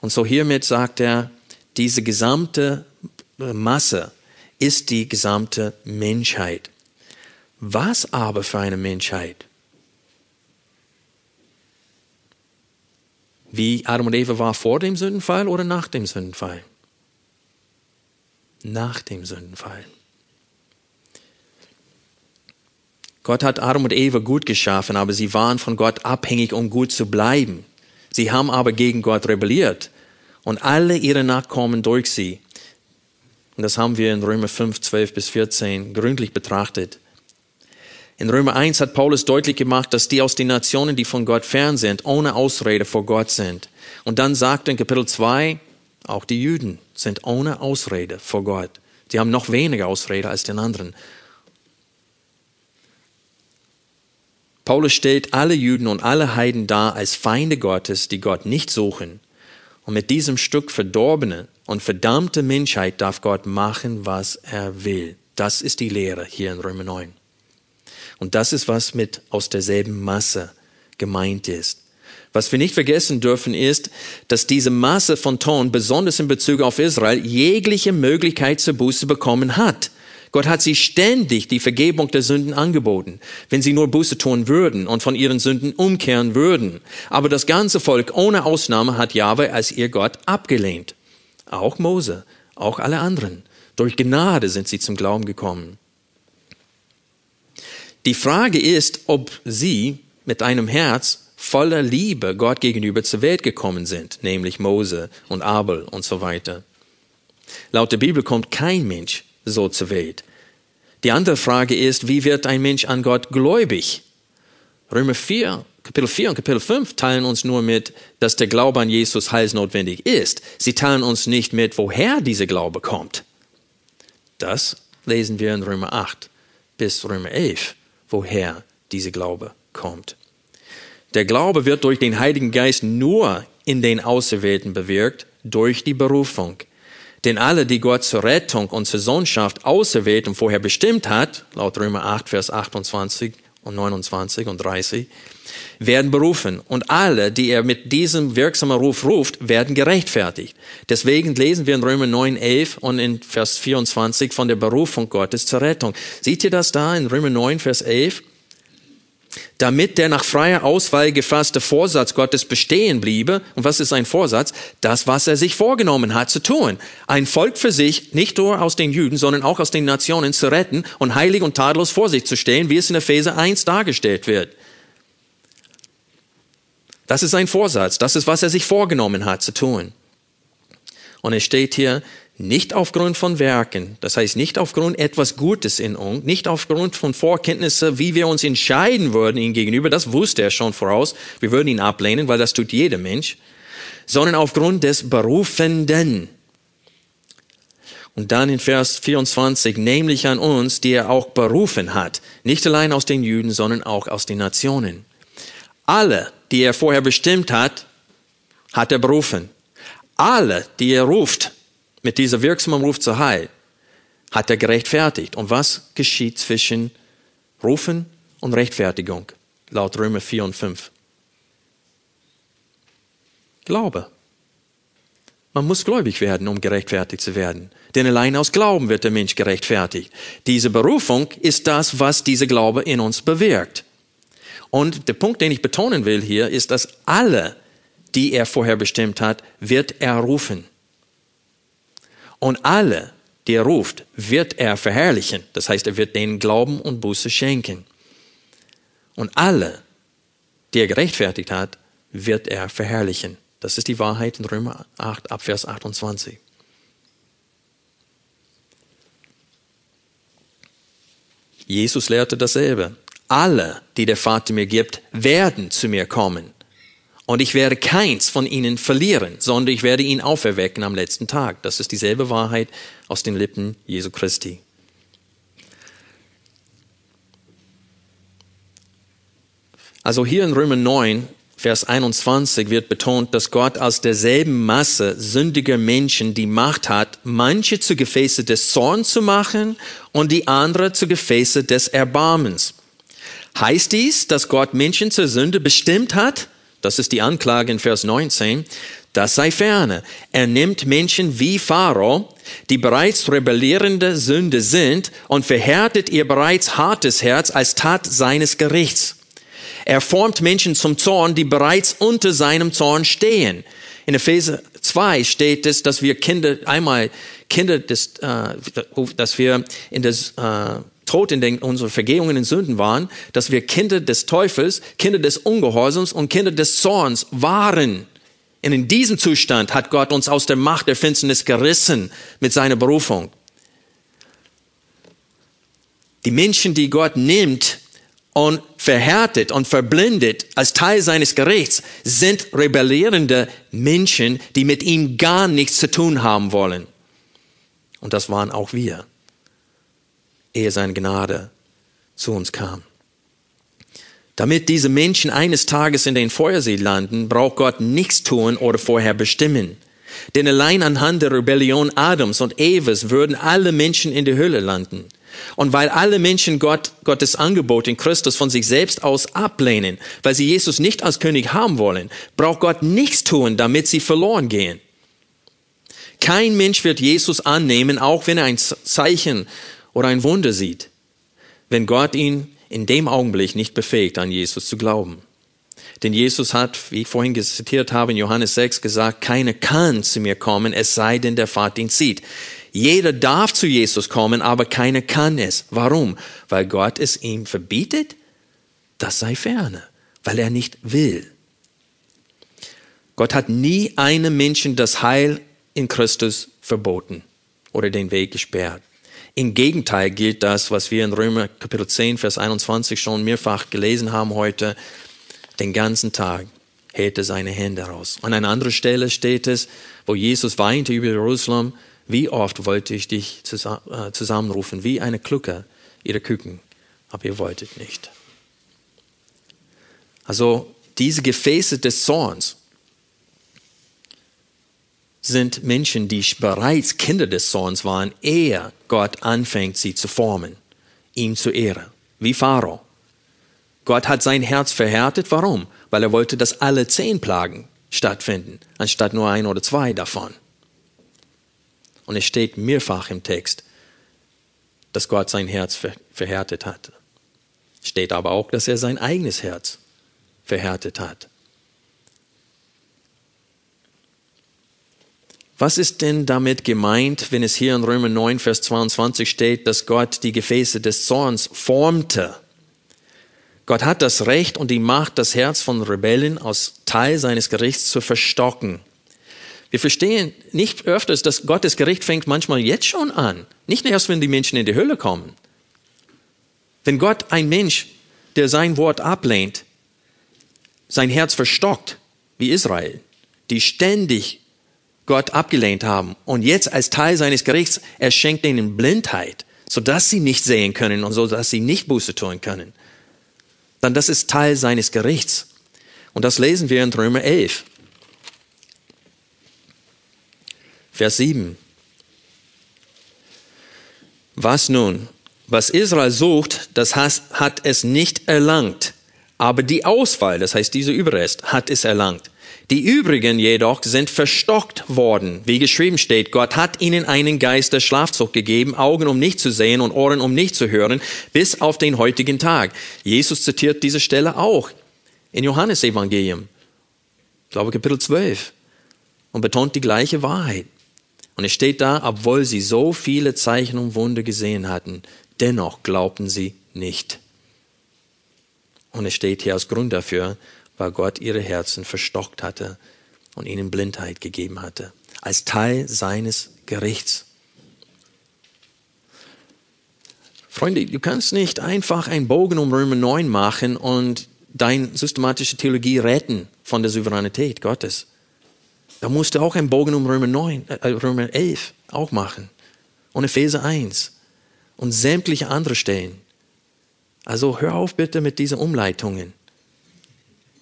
Und so hiermit sagt er, diese gesamte Masse ist die gesamte Menschheit. Was aber für eine Menschheit? wie Adam und Eva war vor dem Sündenfall oder nach dem Sündenfall? Nach dem Sündenfall. Gott hat Adam und Eva gut geschaffen, aber sie waren von Gott abhängig, um gut zu bleiben. Sie haben aber gegen Gott rebelliert und alle ihre Nachkommen durch sie. Und das haben wir in Römer 5, 12 bis 14 gründlich betrachtet. In Römer 1 hat Paulus deutlich gemacht, dass die aus den Nationen, die von Gott fern sind, ohne Ausrede vor Gott sind. Und dann sagt in Kapitel 2, auch die Juden sind ohne Ausrede vor Gott. Sie haben noch weniger Ausrede als den anderen. Paulus stellt alle Juden und alle Heiden dar als Feinde Gottes, die Gott nicht suchen. Und mit diesem Stück verdorbene und verdammte Menschheit darf Gott machen, was er will. Das ist die Lehre hier in Römer 9. Und das ist, was mit aus derselben Masse gemeint ist. Was wir nicht vergessen dürfen, ist, dass diese Masse von Ton, besonders in Bezug auf Israel, jegliche Möglichkeit zur Buße bekommen hat. Gott hat sie ständig die Vergebung der Sünden angeboten, wenn sie nur Buße tun würden und von ihren Sünden umkehren würden. Aber das ganze Volk ohne Ausnahme hat Jahwe als ihr Gott abgelehnt. Auch Mose, auch alle anderen. Durch Gnade sind sie zum Glauben gekommen. Die Frage ist, ob sie mit einem Herz voller Liebe Gott gegenüber zur Welt gekommen sind, nämlich Mose und Abel und so weiter. Laut der Bibel kommt kein Mensch so zur Welt. Die andere Frage ist, wie wird ein Mensch an Gott gläubig? Römer 4, Kapitel 4 und Kapitel 5 teilen uns nur mit, dass der Glaube an Jesus heilsnotwendig ist. Sie teilen uns nicht mit, woher dieser Glaube kommt. Das lesen wir in Römer 8 bis Römer 11, woher dieser Glaube kommt. Der Glaube wird durch den Heiligen Geist nur in den Auserwählten bewirkt, durch die Berufung. Denn alle, die Gott zur Rettung und zur Sohnschaft auserwählt und vorher bestimmt hat, laut Römer 8, Vers 28 und 29 und 30, werden berufen. Und alle, die er mit diesem wirksamen Ruf ruft, werden gerechtfertigt. Deswegen lesen wir in Römer 9, 11 und in Vers 24 von der Berufung Gottes zur Rettung. Seht ihr das da in Römer 9, Vers 11? Damit der nach freier Auswahl gefasste Vorsatz Gottes bestehen bliebe. Und was ist ein Vorsatz? Das, was er sich vorgenommen hat zu tun. Ein Volk für sich, nicht nur aus den Juden, sondern auch aus den Nationen zu retten und heilig und tadellos vor sich zu stellen, wie es in Epheser 1 dargestellt wird. Das ist ein Vorsatz. Das ist, was er sich vorgenommen hat zu tun. Und es steht hier, nicht aufgrund von Werken, das heißt nicht aufgrund etwas Gutes in uns, nicht aufgrund von Vorkenntnisse, wie wir uns entscheiden würden ihm gegenüber, das wusste er schon voraus, wir würden ihn ablehnen, weil das tut jeder Mensch, sondern aufgrund des Berufenden. Und dann in Vers 24, nämlich an uns, die er auch berufen hat, nicht allein aus den Juden, sondern auch aus den Nationen. Alle, die er vorher bestimmt hat, hat er berufen. Alle, die er ruft, mit dieser wirksamen Ruf zur Heil hat er gerechtfertigt. Und was geschieht zwischen Rufen und Rechtfertigung? Laut Römer 4 und 5. Glaube. Man muss gläubig werden, um gerechtfertigt zu werden. Denn allein aus Glauben wird der Mensch gerechtfertigt. Diese Berufung ist das, was dieser Glaube in uns bewirkt. Und der Punkt, den ich betonen will hier, ist, dass alle, die er vorher bestimmt hat, wird er rufen. Und alle, die er ruft, wird er verherrlichen. Das heißt, er wird denen Glauben und Buße schenken. Und alle, die er gerechtfertigt hat, wird er verherrlichen. Das ist die Wahrheit in Römer 8, Abvers 28. Jesus lehrte dasselbe. Alle, die der Vater mir gibt, werden zu mir kommen. Und ich werde keins von ihnen verlieren, sondern ich werde ihn auferwecken am letzten Tag. Das ist dieselbe Wahrheit aus den Lippen Jesu Christi. Also hier in Römer 9, Vers 21 wird betont, dass Gott aus derselben Masse sündiger Menschen die Macht hat, manche zu Gefäße des Zorns zu machen und die andere zu Gefäße des Erbarmens. Heißt dies, dass Gott Menschen zur Sünde bestimmt hat? Das ist die Anklage in Vers 19. Das sei ferne. Er nimmt Menschen wie Pharao, die bereits rebellierende Sünde sind, und verhärtet ihr bereits hartes Herz als Tat seines Gerichts. Er formt Menschen zum Zorn, die bereits unter seinem Zorn stehen. In Epheser 2 steht es, dass wir Kinder, einmal Kinder des, äh, dass wir in das äh, tot in den, unseren Vergehungen und Sünden waren, dass wir Kinder des Teufels, Kinder des Ungehorsams und Kinder des Zorns waren. Und in diesem Zustand hat Gott uns aus der Macht der Finsternis gerissen mit seiner Berufung. Die Menschen, die Gott nimmt und verhärtet und verblindet als Teil seines Gerichts, sind rebellierende Menschen, die mit ihm gar nichts zu tun haben wollen. Und das waren auch wir, ehe seine Gnade zu uns kam. Damit diese Menschen eines Tages in den Feuersee landen, braucht Gott nichts tun oder vorher bestimmen. Denn allein anhand der Rebellion Adams und Evas würden alle Menschen in der Hölle landen. Und weil alle Menschen Gott, Gottes Angebot in Christus von sich selbst aus ablehnen, weil sie Jesus nicht als König haben wollen, braucht Gott nichts tun, damit sie verloren gehen. Kein Mensch wird Jesus annehmen, auch wenn er ein Zeichen oder ein Wunder sieht, wenn Gott ihn in dem Augenblick nicht befähigt, an Jesus zu glauben. Denn Jesus hat, wie ich vorhin zitiert habe in Johannes 6 gesagt, keiner kann zu mir kommen, es sei denn der Vater ihn zieht. Jeder darf zu Jesus kommen, aber keiner kann es. Warum? Weil Gott es ihm verbietet? Das sei ferne, weil er nicht will. Gott hat nie einem Menschen das Heil in Christus verboten oder den Weg gesperrt. Im Gegenteil gilt das, was wir in Römer Kapitel 10, Vers 21 schon mehrfach gelesen haben heute. Den ganzen Tag hält er seine Hände raus. An einer anderen Stelle steht es, wo Jesus weinte über Jerusalem, wie oft wollte ich dich äh, zusammenrufen, wie eine Klucke ihre Küken, aber ihr wolltet nicht. Also diese Gefäße des Zorns sind Menschen, die bereits Kinder des Zorns waren, ehe Gott anfängt, sie zu formen, ihm zu ehren, wie Pharao. Gott hat sein Herz verhärtet. Warum? Weil er wollte, dass alle zehn Plagen stattfinden, anstatt nur ein oder zwei davon. Und es steht mehrfach im Text, dass Gott sein Herz verhärtet hat. Steht aber auch, dass er sein eigenes Herz verhärtet hat. Was ist denn damit gemeint, wenn es hier in Römer 9, Vers 22 steht, dass Gott die Gefäße des Zorns formte? Gott hat das Recht und die Macht, das Herz von Rebellen als Teil seines Gerichts zu verstocken. Wir verstehen nicht öfters, dass Gottes Gericht fängt manchmal jetzt schon an. Nicht erst, wenn die Menschen in die Hölle kommen. Wenn Gott ein Mensch, der sein Wort ablehnt, sein Herz verstockt, wie Israel, die ständig Gott abgelehnt haben und jetzt als Teil seines Gerichts, er schenkt ihnen Blindheit, sodass sie nicht sehen können und so, dass sie nicht Buße tun können. Dann das ist Teil seines Gerichts. Und das lesen wir in Römer 11. Vers 7. Was nun? Was Israel sucht, das hat es nicht erlangt. Aber die Auswahl, das heißt dieser Überrest, hat es erlangt. Die übrigen jedoch sind verstockt worden, wie geschrieben steht, Gott hat ihnen einen Geist der Schlafzucht gegeben, Augen um nicht zu sehen und Ohren um nicht zu hören, bis auf den heutigen Tag. Jesus zitiert diese Stelle auch in Johannes Evangelium, glaube Kapitel 12, und betont die gleiche Wahrheit. Und es steht da, obwohl sie so viele Zeichen und Wunder gesehen hatten, dennoch glaubten sie nicht. Und es steht hier als Grund dafür, weil Gott ihre Herzen verstockt hatte und ihnen Blindheit gegeben hatte, als Teil seines Gerichts. Freunde, du kannst nicht einfach einen Bogen um Römer 9 machen und deine systematische Theologie retten von der Souveränität Gottes. Da musst du auch einen Bogen um Römer 9, äh, Römer 11 auch machen. Und Epheser 1 und sämtliche andere Stellen. Also hör auf bitte mit diesen Umleitungen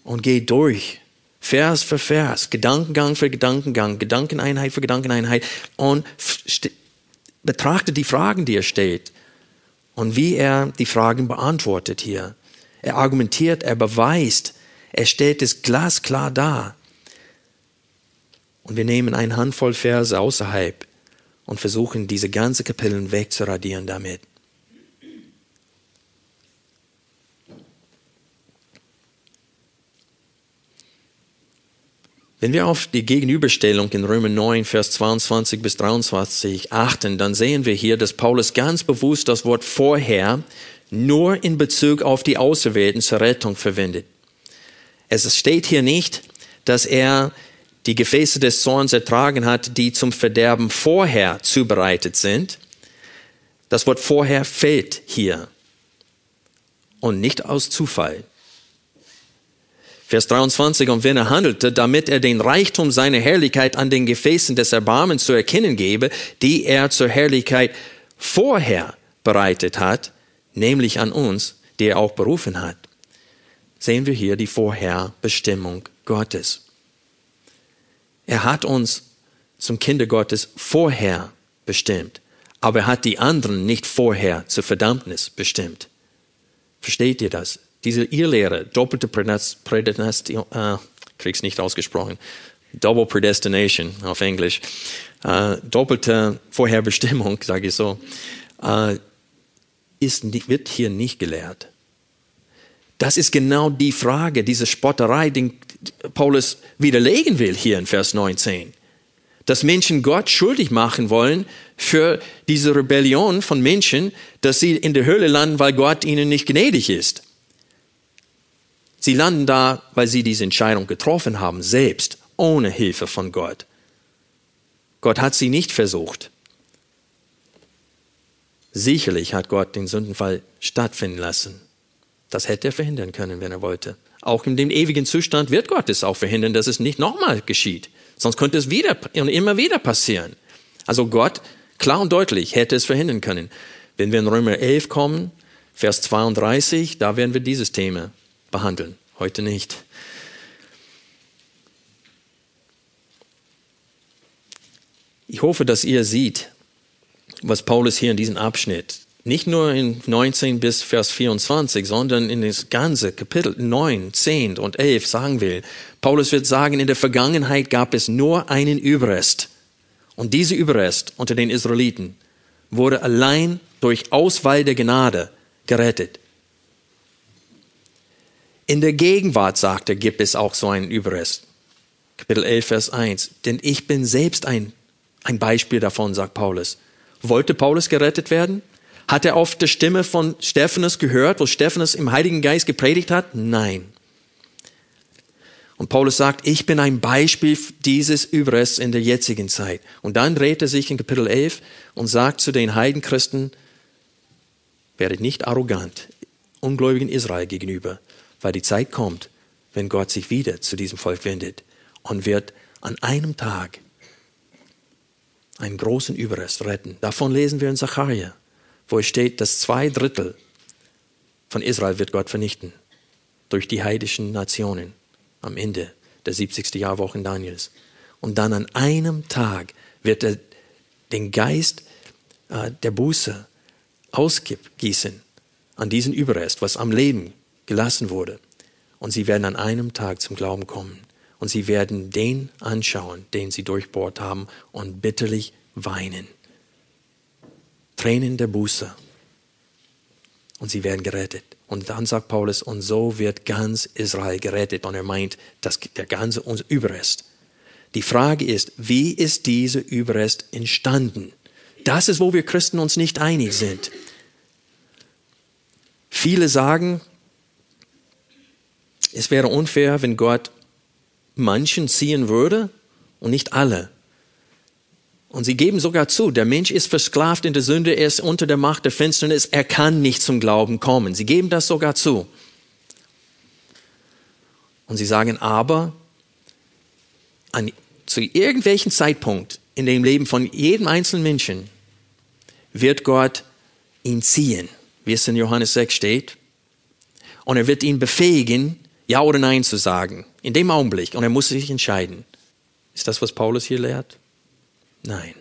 und geh durch. Vers für Vers, Gedankengang für Gedankengang, Gedankeneinheit für Gedankeneinheit und betrachte die Fragen, die er stellt und wie er die Fragen beantwortet hier. Er argumentiert, er beweist, er stellt es glasklar dar. Und wir nehmen eine Handvoll Verse außerhalb und versuchen, diese ganze Kapiteln wegzuradieren damit. Wenn wir auf die Gegenüberstellung in Römer 9, Vers 22 bis 23 achten, dann sehen wir hier, dass Paulus ganz bewusst das Wort vorher nur in Bezug auf die Auserwählten zur Rettung verwendet. Es steht hier nicht, dass er die Gefäße des Zorns ertragen hat, die zum Verderben vorher zubereitet sind. Das Wort vorher fehlt hier und nicht aus Zufall. Vers 23, und wenn er handelte, damit er den Reichtum seiner Herrlichkeit an den Gefäßen des Erbarmens zu erkennen gebe, die er zur Herrlichkeit vorher bereitet hat, nämlich an uns, die er auch berufen hat, sehen wir hier die Vorherbestimmung Gottes. Er hat uns zum Kinder Gottes vorher bestimmt, aber er hat die anderen nicht vorher zur Verdammnis bestimmt. Versteht ihr das? Diese Irrlehre, doppelte Prädestination, äh, krieg's nicht ausgesprochen, Double Predestination auf Englisch, äh, doppelte Vorherbestimmung, sage ich so, äh, ist, wird hier nicht gelehrt. Das ist genau die Frage, diese Spotterei, die Paulus widerlegen will hier in Vers 19. Dass Menschen Gott schuldig machen wollen für diese Rebellion von Menschen, dass sie in der Hölle landen, weil Gott ihnen nicht gnädig ist. Sie landen da, weil sie diese Entscheidung getroffen haben, selbst, ohne Hilfe von Gott. Gott hat sie nicht versucht. Sicherlich hat Gott den Sündenfall stattfinden lassen. Das hätte er verhindern können, wenn er wollte. Auch in dem ewigen Zustand wird Gott es auch verhindern, dass es nicht nochmal geschieht. Sonst könnte es wieder und immer wieder passieren. Also Gott, klar und deutlich, hätte es verhindern können. Wenn wir in Römer 11 kommen, Vers 32, da werden wir dieses Thema behandeln. Heute nicht. Ich hoffe, dass ihr seht, was Paulus hier in diesem Abschnitt, nicht nur in 19 bis Vers 24, sondern in das ganze Kapitel 9, 10 und 11 sagen will. Paulus wird sagen, in der Vergangenheit gab es nur einen Überrest. Und dieser Überrest unter den Israeliten wurde allein durch Auswahl der Gnade gerettet. In der Gegenwart, sagt er, gibt es auch so einen Überrest. Kapitel 11, Vers 1. Denn ich bin selbst ein, ein Beispiel davon, sagt Paulus. Wollte Paulus gerettet werden? Hat er oft die Stimme von Stephanus gehört, wo Stephanus im Heiligen Geist gepredigt hat? Nein. Und Paulus sagt, ich bin ein Beispiel dieses Überrests in der jetzigen Zeit. Und dann dreht er sich in Kapitel 11 und sagt zu den Heidenchristen, werdet nicht arrogant, ungläubigen Israel gegenüber, weil die Zeit kommt, wenn Gott sich wieder zu diesem Volk wendet und wird an einem Tag einen großen Überrest retten. Davon lesen wir in Zachariah, wo es steht, dass zwei Drittel von Israel wird Gott vernichten durch die heidischen Nationen am Ende der 70. Jahrwochen Daniels. Und dann an einem Tag wird er den Geist äh, der Buße ausgießen an diesen Überrest, was am Leben gelassen wurde. Und sie werden an einem Tag zum Glauben kommen. Und sie werden den anschauen, den sie durchbohrt haben, und bitterlich weinen. Tränen der Buße. Und sie werden gerettet. Und dann sagt Paulus, und so wird ganz Israel gerettet. Und er meint, dass der ganze Überrest. Die Frage ist, wie ist dieser Überrest entstanden? Das ist, wo wir Christen uns nicht einig sind. Viele sagen, es wäre unfair, wenn Gott manchen ziehen würde und nicht alle. Und sie geben sogar zu, der Mensch ist versklavt in der Sünde, er ist unter der Macht der Finsternis, er kann nicht zum Glauben kommen. Sie geben das sogar zu. Und sie sagen aber, an, zu irgendwelchen Zeitpunkt in dem Leben von jedem einzelnen Menschen wird Gott ihn ziehen, wie es in Johannes 6 steht. Und er wird ihn befähigen, ja oder Nein zu sagen. In dem Augenblick. Und er muss sich entscheiden. Ist das, was Paulus hier lehrt? Nein.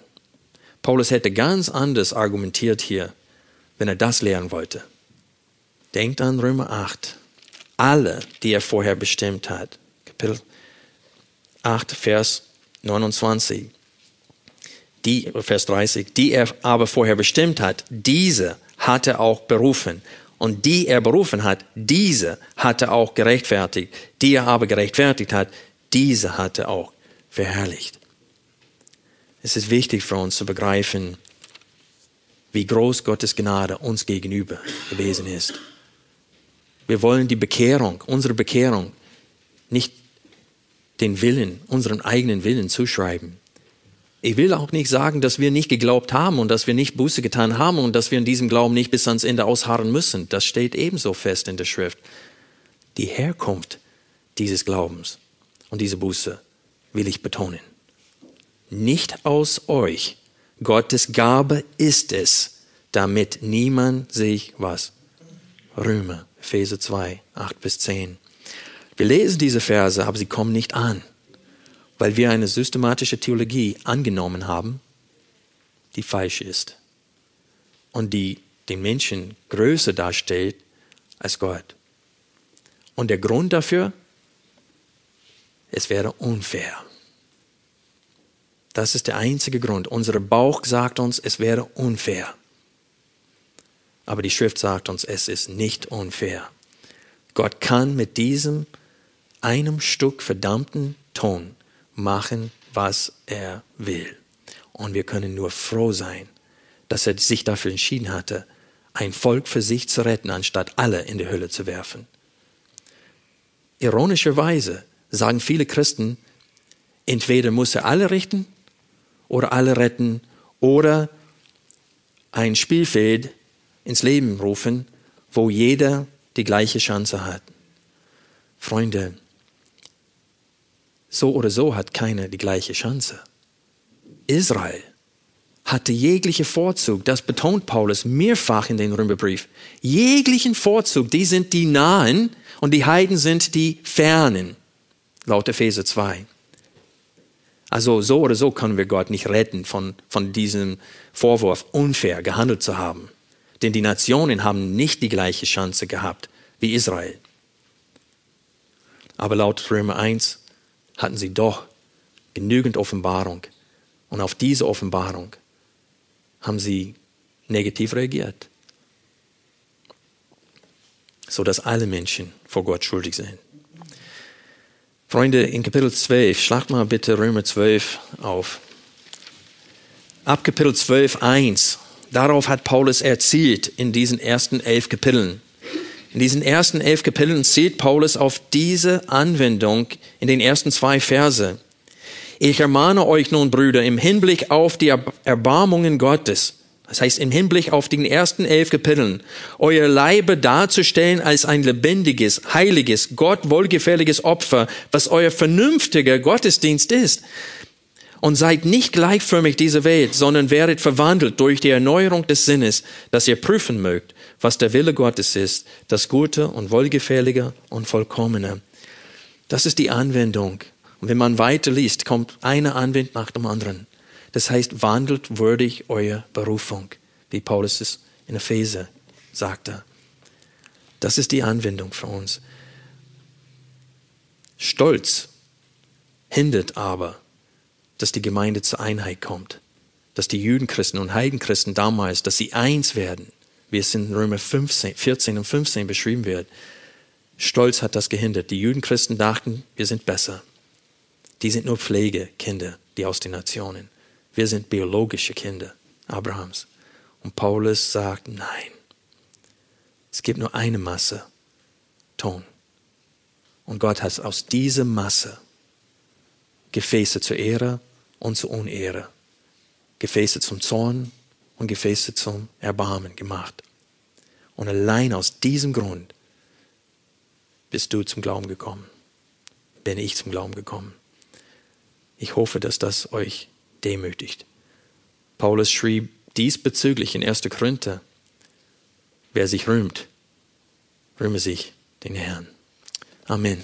Paulus hätte ganz anders argumentiert hier, wenn er das lehren wollte. Denkt an Römer 8. Alle, die er vorher bestimmt hat. Kapitel 8, Vers 29. Die, Vers 30. Die er aber vorher bestimmt hat, diese hat er auch berufen und die er berufen hat, diese hat er auch gerechtfertigt. Die er aber gerechtfertigt hat, diese hat er auch verherrlicht. Es ist wichtig für uns zu begreifen, wie groß Gottes Gnade uns gegenüber gewesen ist. Wir wollen die Bekehrung, unsere Bekehrung, nicht den Willen, unseren eigenen Willen zuschreiben. Ich will auch nicht sagen, dass wir nicht geglaubt haben und dass wir nicht Buße getan haben und dass wir in diesem Glauben nicht bis ans Ende ausharren müssen. Das steht ebenso fest in der Schrift. Die Herkunft dieses Glaubens und diese Buße will ich betonen. Nicht aus euch. Gottes Gabe ist es, damit niemand sich was rühme. Epheser 2, 8 bis 10. Wir lesen diese Verse, aber sie kommen nicht an weil wir eine systematische Theologie angenommen haben, die falsch ist und die den Menschen größer darstellt als Gott. Und der Grund dafür, es wäre unfair. Das ist der einzige Grund. Unser Bauch sagt uns, es wäre unfair. Aber die Schrift sagt uns, es ist nicht unfair. Gott kann mit diesem einem Stück verdammten Ton machen, was er will. Und wir können nur froh sein, dass er sich dafür entschieden hatte, ein Volk für sich zu retten, anstatt alle in die Hölle zu werfen. Ironischerweise sagen viele Christen, entweder muss er alle richten oder alle retten oder ein Spielfeld ins Leben rufen, wo jeder die gleiche Chance hat. Freunde, so oder so hat keiner die gleiche Chance. Israel hatte jegliche Vorzug, das betont Paulus mehrfach in den Römerbrief. Jeglichen Vorzug, die sind die Nahen und die Heiden sind die Fernen, laut Epheser 2. Also so oder so können wir Gott nicht retten von, von diesem Vorwurf, unfair gehandelt zu haben. Denn die Nationen haben nicht die gleiche Chance gehabt wie Israel. Aber laut Römer 1 hatten sie doch genügend Offenbarung. Und auf diese Offenbarung haben sie negativ reagiert. So dass alle Menschen vor Gott schuldig sind. Freunde, in Kapitel 12, schlagt mal bitte Römer 12 auf. Ab Kapitel 12, 1. Darauf hat Paulus erzielt in diesen ersten elf Kapiteln. In diesen ersten elf Kapiteln zählt Paulus auf diese Anwendung in den ersten zwei Verse. Ich ermahne euch nun, Brüder, im Hinblick auf die Erbarmungen Gottes, das heißt im Hinblick auf den ersten elf Kapiteln, euer Leibe darzustellen als ein lebendiges, heiliges, Gott wohlgefälliges Opfer, was euer vernünftiger Gottesdienst ist. Und seid nicht gleichförmig dieser Welt, sondern werdet verwandelt durch die Erneuerung des Sinnes, dass ihr prüfen mögt, was der Wille Gottes ist, das Gute und Wohlgefällige und Vollkommene. Das ist die Anwendung. Und wenn man weiter liest, kommt eine Anwendung nach dem anderen. Das heißt, wandelt würdig eure Berufung, wie Paulus es in Epheser sagte. Das ist die Anwendung für uns. Stolz hindert aber, dass die Gemeinde zur Einheit kommt, dass die Jüdenchristen und Heidenchristen damals, dass sie eins werden wie es in Römer 15, 14 und 15 beschrieben wird. Stolz hat das gehindert. Die Judenchristen dachten, wir sind besser. Die sind nur Pflegekinder, die aus den Nationen. Wir sind biologische Kinder Abrahams. Und Paulus sagt, nein, es gibt nur eine Masse, Ton. Und Gott hat aus dieser Masse Gefäße zur Ehre und zur Unehre, Gefäße zum Zorn und Gefäße zum Erbarmen gemacht. Und allein aus diesem Grund bist du zum Glauben gekommen. Bin ich zum Glauben gekommen. Ich hoffe, dass das euch demütigt. Paulus schrieb diesbezüglich in 1. Korinther, wer sich rühmt, rühme sich den Herrn. Amen.